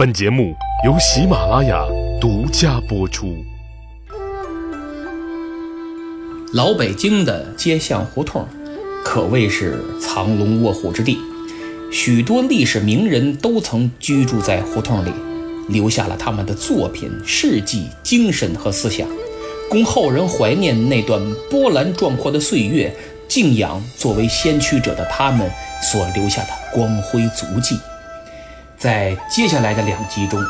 本节目由喜马拉雅独家播出。老北京的街巷胡同，可谓是藏龙卧虎之地，许多历史名人都曾居住在胡同里，留下了他们的作品、事迹、精神和思想，供后人怀念那段波澜壮阔的岁月，敬仰作为先驱者的他们所留下的光辉足迹。在接下来的两集中，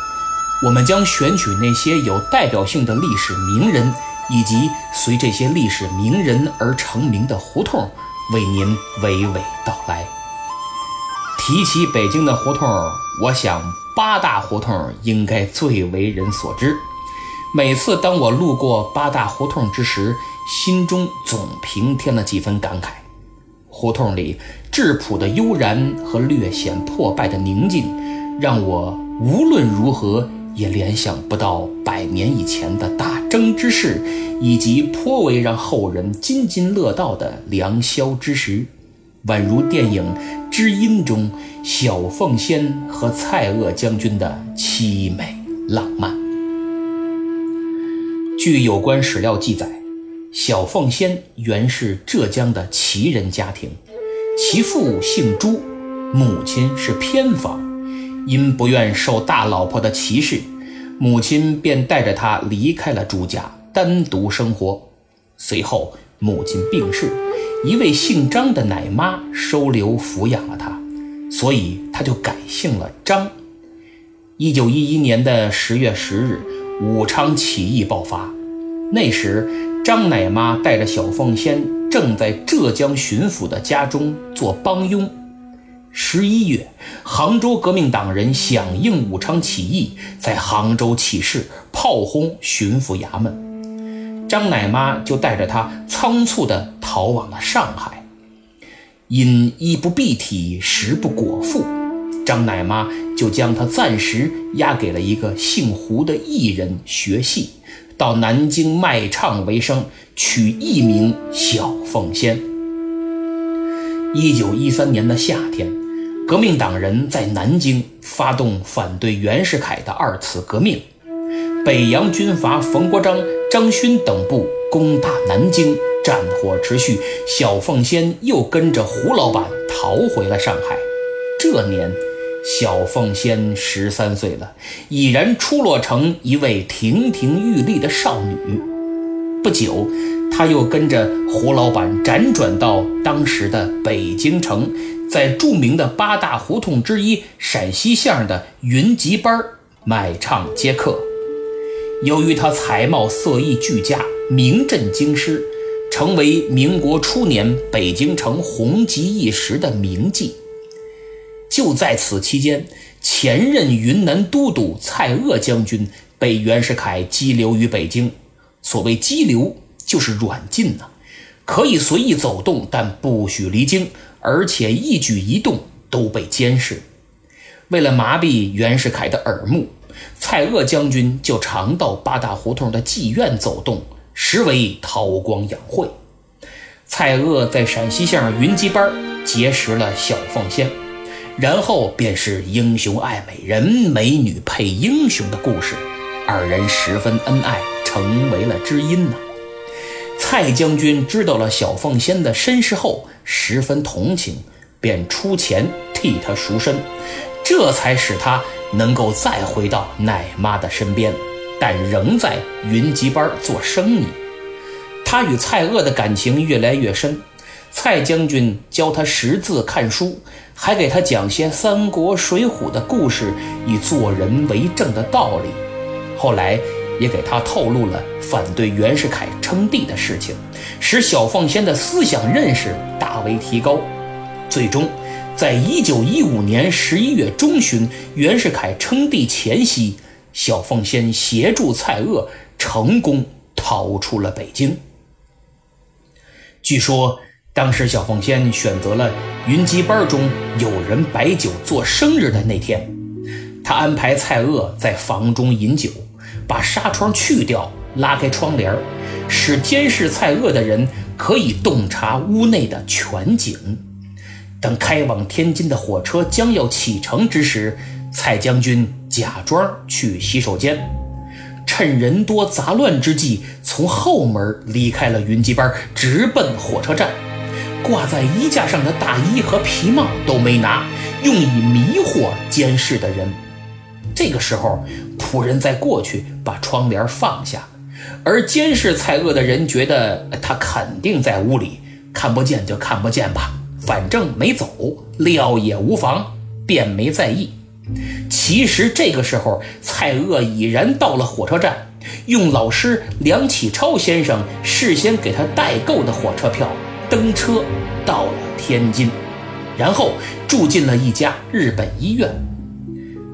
我们将选取那些有代表性的历史名人，以及随这些历史名人而成名的胡同，为您娓娓道来。提起北京的胡同，我想八大胡同应该最为人所知。每次当我路过八大胡同之时，心中总平添了几分感慨。胡同里质朴的悠然和略显破败的宁静。让我无论如何也联想不到百年以前的大争之事，以及颇为让后人津津乐道的良宵之时，宛如电影《知音》中小凤仙和蔡锷将军的凄美浪漫。据有关史料记载，小凤仙原是浙江的旗人家庭，其父姓朱，母亲是偏房。因不愿受大老婆的歧视，母亲便带着他离开了朱家，单独生活。随后，母亲病逝，一位姓张的奶妈收留抚养了他，所以他就改姓了张。一九一一年的十月十日，武昌起义爆发，那时张奶妈带着小凤仙正在浙江巡抚的家中做帮佣。十一月，杭州革命党人响应武昌起义，在杭州起事，炮轰巡抚衙门。张奶妈就带着他仓促地逃往了上海。因衣不蔽体，食不果腹，张奶妈就将他暂时押给了一个姓胡的艺人学戏，到南京卖唱为生，取艺名小凤仙。一九一三年的夏天。革命党人在南京发动反对袁世凯的二次革命，北洋军阀冯国璋、张勋等部攻打南京，战火持续。小凤仙又跟着胡老板逃回了上海。这年，小凤仙十三岁了，已然出落成一位亭亭玉立的少女。不久，她又跟着胡老板辗转到当时的北京城。在著名的八大胡同之一陕西巷的云集班卖唱接客。由于他才貌色艺俱佳，名震京师，成为民国初年北京城红极一时的名妓。就在此期间，前任云南都督蔡锷将军被袁世凯羁留于北京。所谓羁留，就是软禁呐，可以随意走动，但不许离京。而且一举一动都被监视。为了麻痹袁世凯的耳目，蔡锷将军就常到八大胡同的妓院走动，实为韬光养晦。蔡锷在陕西巷云集班结识了小凤仙，然后便是英雄爱美人，美女配英雄的故事。二人十分恩爱，成为了知音呐。蔡将军知道了小凤仙的身世后，十分同情，便出钱替他赎身，这才使他能够再回到奶妈的身边，但仍在云集班做生意。他与蔡锷的感情越来越深，蔡将军教他识字看书，还给他讲些三国、水浒的故事，以做人为正的道理。后来。也给他透露了反对袁世凯称帝的事情，使小凤仙的思想认识大为提高。最终，在一九一五年十一月中旬，袁世凯称帝前夕，小凤仙协助蔡锷成功逃出了北京。据说，当时小凤仙选择了云集班中有人摆酒做生日的那天，他安排蔡锷在房中饮酒。把纱窗去掉，拉开窗帘使监视蔡锷的人可以洞察屋内的全景。等开往天津的火车将要启程之时，蔡将军假装去洗手间，趁人多杂乱之际，从后门离开了云集班，直奔火车站。挂在衣架上的大衣和皮帽都没拿，用以迷惑监视的人。这个时候，仆人再过去把窗帘放下，而监视蔡锷的人觉得他肯定在屋里，看不见就看不见吧，反正没走，料也无妨，便没在意。其实这个时候，蔡锷已然到了火车站，用老师梁启超先生事先给他代购的火车票。登车到了天津，然后住进了一家日本医院。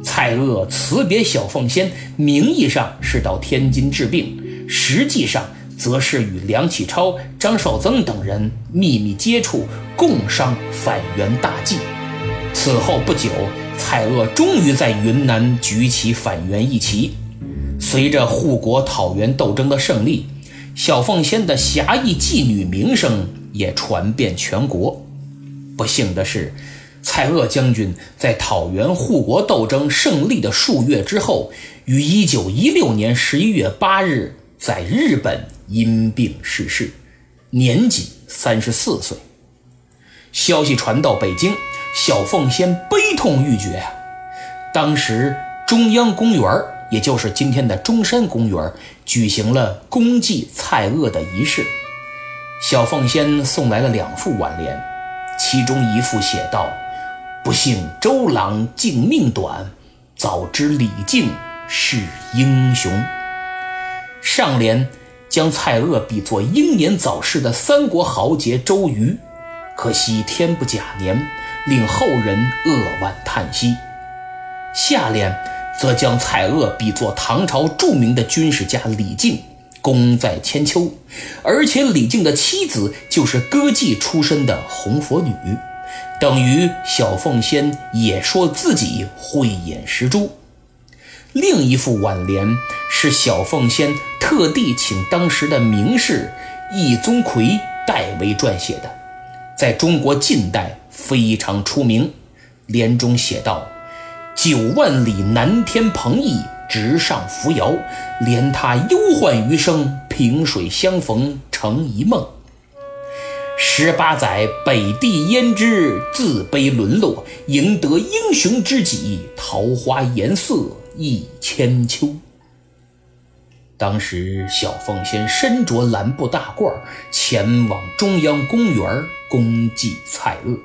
蔡锷辞别小凤仙，名义上是到天津治病，实际上则是与梁启超、张绍曾等人秘密接触，共商反袁大计。此后不久，蔡锷终于在云南举起反袁一旗。随着护国讨袁斗争的胜利，小凤仙的侠义妓女名声。也传遍全国。不幸的是，蔡锷将军在讨袁护国斗争胜利的数月之后，于1916年11月8日在日本因病逝世，年仅34岁。消息传到北京，小凤仙悲痛欲绝啊！当时中央公园，也就是今天的中山公园，举行了公祭蔡锷的仪式。小凤仙送来了两副挽联，其中一副写道：“不幸周郎竟命短，早知李靖是英雄。”上联将蔡锷比作英年早逝的三国豪杰周瑜，可惜天不假年，令后人扼腕叹息。下联则将蔡锷比作唐朝著名的军事家李靖。功在千秋，而且李靖的妻子就是歌妓出身的红佛女，等于小凤仙也说自己慧眼识珠。另一副挽联是小凤仙特地请当时的名士易宗魁代为撰写的，在中国近代非常出名。联中写道：“九万里南天鹏翼。”直上扶摇，怜他忧患余生，萍水相逢成一梦。十八载北地胭脂，自卑沦落，赢得英雄知己，桃花颜色一千秋。当时小凤仙身着蓝布大褂，前往中央公园公祭蔡锷。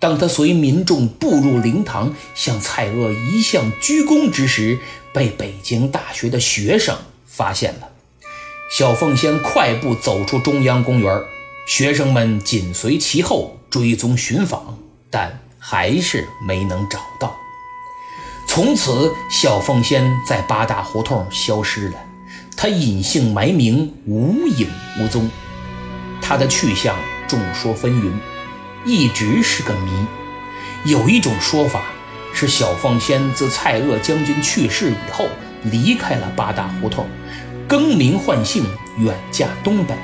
当他随民众步入灵堂，向蔡锷一向鞠躬之时，被北京大学的学生发现了。小凤仙快步走出中央公园，学生们紧随其后追踪寻访，但还是没能找到。从此，小凤仙在八大胡同消失了，她隐姓埋名，无影无踪。她的去向众说纷纭。一直是个谜。有一种说法是，小凤仙自蔡锷将军去世以后，离开了八大胡同，更名换姓，远嫁东北。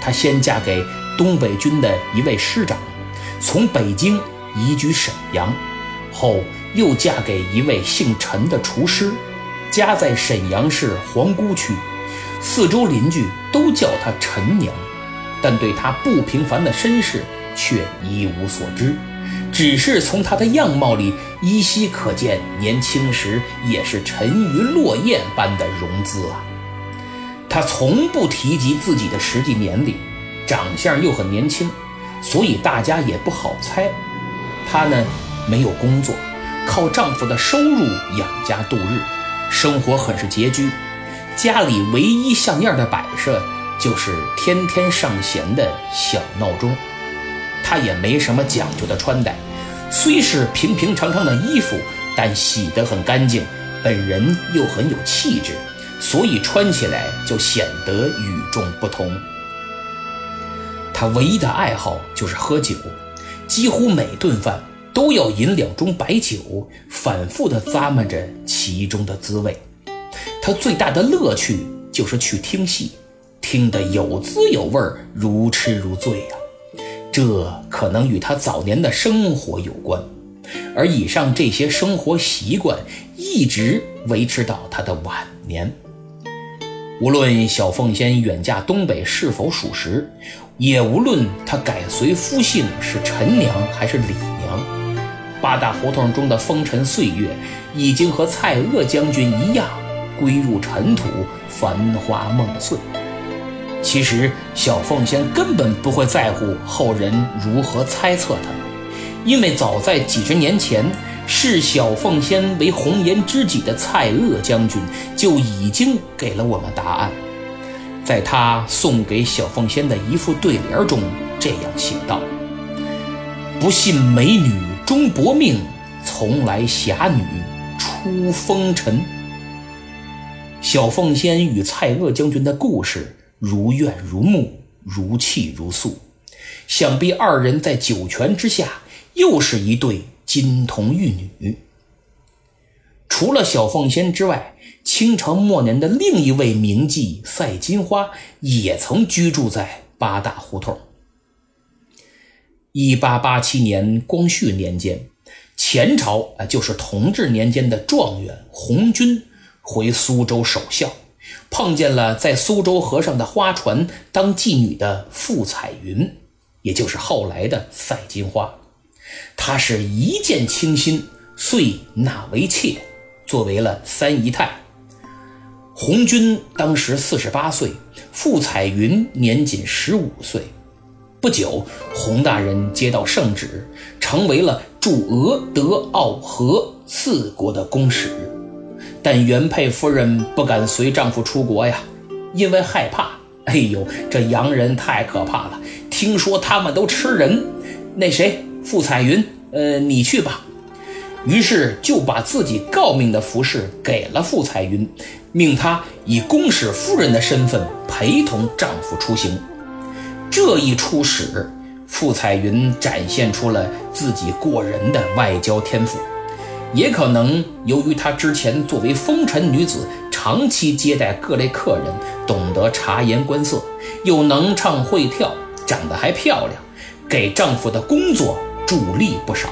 她先嫁给东北军的一位师长，从北京移居沈阳，后又嫁给一位姓陈的厨师，家在沈阳市皇姑区，四周邻居都叫她陈娘，但对她不平凡的身世。却一无所知，只是从她的样貌里依稀可见年轻时也是沉鱼落雁般的容姿啊。他从不提及自己的实际年龄，长相又很年轻，所以大家也不好猜。她呢，没有工作，靠丈夫的收入养家度日，生活很是拮据。家里唯一像样的摆设就是天天上弦的小闹钟。她也没什么讲究的穿戴，虽是平平常常的衣服，但洗得很干净，本人又很有气质，所以穿起来就显得与众不同。他唯一的爱好就是喝酒，几乎每顿饭都要饮两盅白酒，反复地咂摸着其中的滋味。他最大的乐趣就是去听戏，听得有滋有味，如痴如醉呀。这可能与他早年的生活有关，而以上这些生活习惯一直维持到他的晚年。无论小凤仙远嫁东北是否属实，也无论她改随夫姓是陈娘还是李娘，八大胡同中的风尘岁月已经和蔡锷将军一样归入尘土，繁华梦碎。其实小凤仙根本不会在乎后人如何猜测她，因为早在几十年前。视小凤仙为红颜知己的蔡锷将军就已经给了我们答案，在他送给小凤仙的一副对联中这样写道：“不信美女终薄命，从来侠女出风尘。”小凤仙与蔡锷将军的故事如怨如慕，如泣如诉，想必二人在九泉之下又是一对。金童玉女，除了小凤仙之外，清朝末年的另一位名妓赛金花也曾居住在八大胡同。一八八七年光绪年间，前朝啊，就是同治年间的状元红军回苏州守孝，碰见了在苏州河上的花船当妓女的傅彩云，也就是后来的赛金花。他是一见倾心，遂纳为妾，作为了三姨太。红军当时四十八岁，傅彩云年仅十五岁。不久，洪大人接到圣旨，成为了驻俄、德、奥、荷四国的公使。但原配夫人不敢随丈夫出国呀，因为害怕。哎呦，这洋人太可怕了，听说他们都吃人。那谁？傅彩云，呃，你去吧。于是就把自己诰命的服饰给了傅彩云，命她以公使夫人的身份陪同丈夫出行。这一出使，傅彩云展现出了自己过人的外交天赋。也可能由于她之前作为风尘女子，长期接待各类客人，懂得察言观色，又能唱会跳，长得还漂亮，给丈夫的工作。助力不少。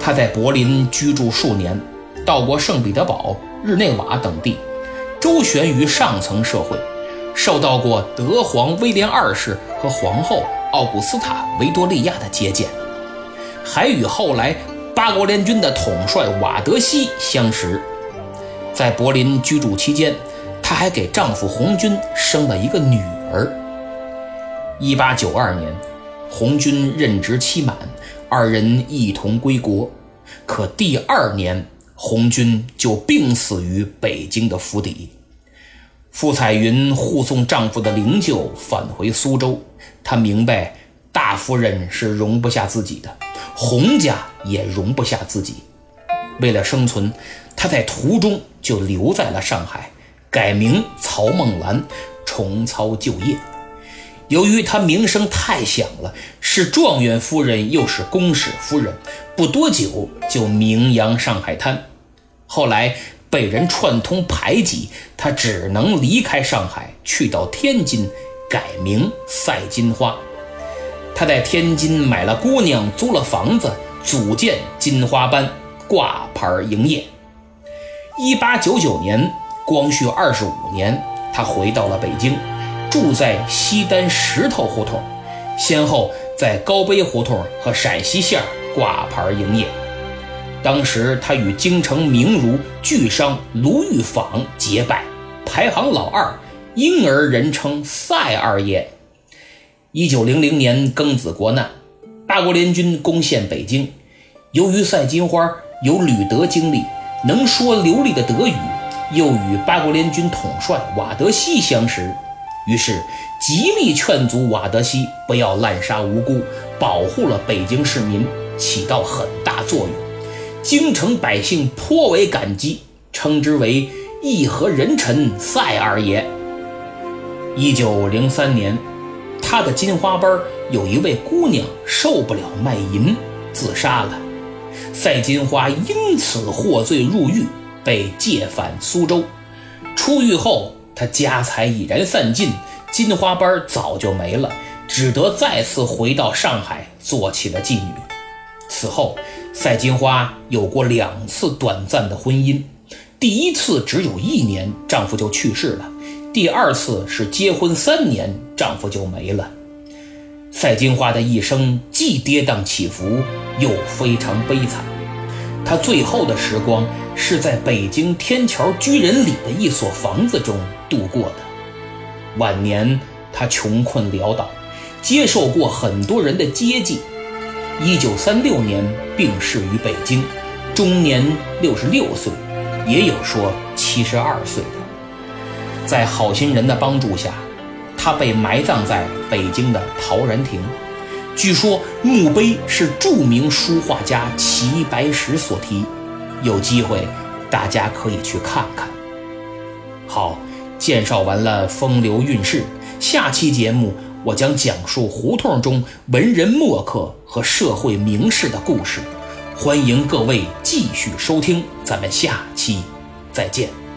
他在柏林居住数年，到过圣彼得堡、日内瓦等地，周旋于上层社会，受到过德皇威廉二世和皇后奥古斯塔维多利亚的接见，还与后来八国联军的统帅瓦德西相识。在柏林居住期间，她还给丈夫红军生了一个女儿。一八九二年。红军任职期满，二人一同归国。可第二年，红军就病死于北京的府邸。傅彩云护送丈夫的灵柩返回苏州，她明白大夫人是容不下自己的，洪家也容不下自己。为了生存，她在途中就留在了上海，改名曹梦兰，重操旧业。由于他名声太响了，是状元夫人又是公使夫人，不多久就名扬上海滩。后来被人串通排挤，他只能离开上海，去到天津，改名赛金花。他在天津买了姑娘，租了房子，组建金花班，挂牌营业。一八九九年，光绪二十五年，他回到了北京。住在西单石头胡同，先后在高碑胡同和陕西线挂牌营业。当时他与京城名儒巨商卢玉坊结拜，排行老二，因而人称赛二爷。一九零零年庚子国难，八国联军攻陷北京，由于赛金花有旅德经历，能说流利的德语，又与八国联军统帅瓦德西相识。于是，极力劝阻瓦德西不要滥杀无辜，保护了北京市民，起到很大作用。京城百姓颇为感激，称之为义和人臣赛二爷。一九零三年，他的金花班有一位姑娘受不了卖淫，自杀了。赛金花因此获罪入狱，被借返苏州。出狱后。他家财已然散尽，金花班早就没了，只得再次回到上海做起了妓女。此后，赛金花有过两次短暂的婚姻，第一次只有一年，丈夫就去世了；第二次是结婚三年，丈夫就没了。赛金花的一生既跌宕起伏，又非常悲惨。他最后的时光是在北京天桥居仁里的一所房子中度过的。晚年，他穷困潦倒，接受过很多人的接济。一九三六年病逝于北京，终年六十六岁，也有说七十二岁的。在好心人的帮助下。他被埋葬在北京的陶然亭，据说墓碑是著名书画家齐白石所题，有机会大家可以去看看。好，介绍完了风流韵事，下期节目我将讲述胡同中文人墨客和社会名士的故事，欢迎各位继续收听，咱们下期再见。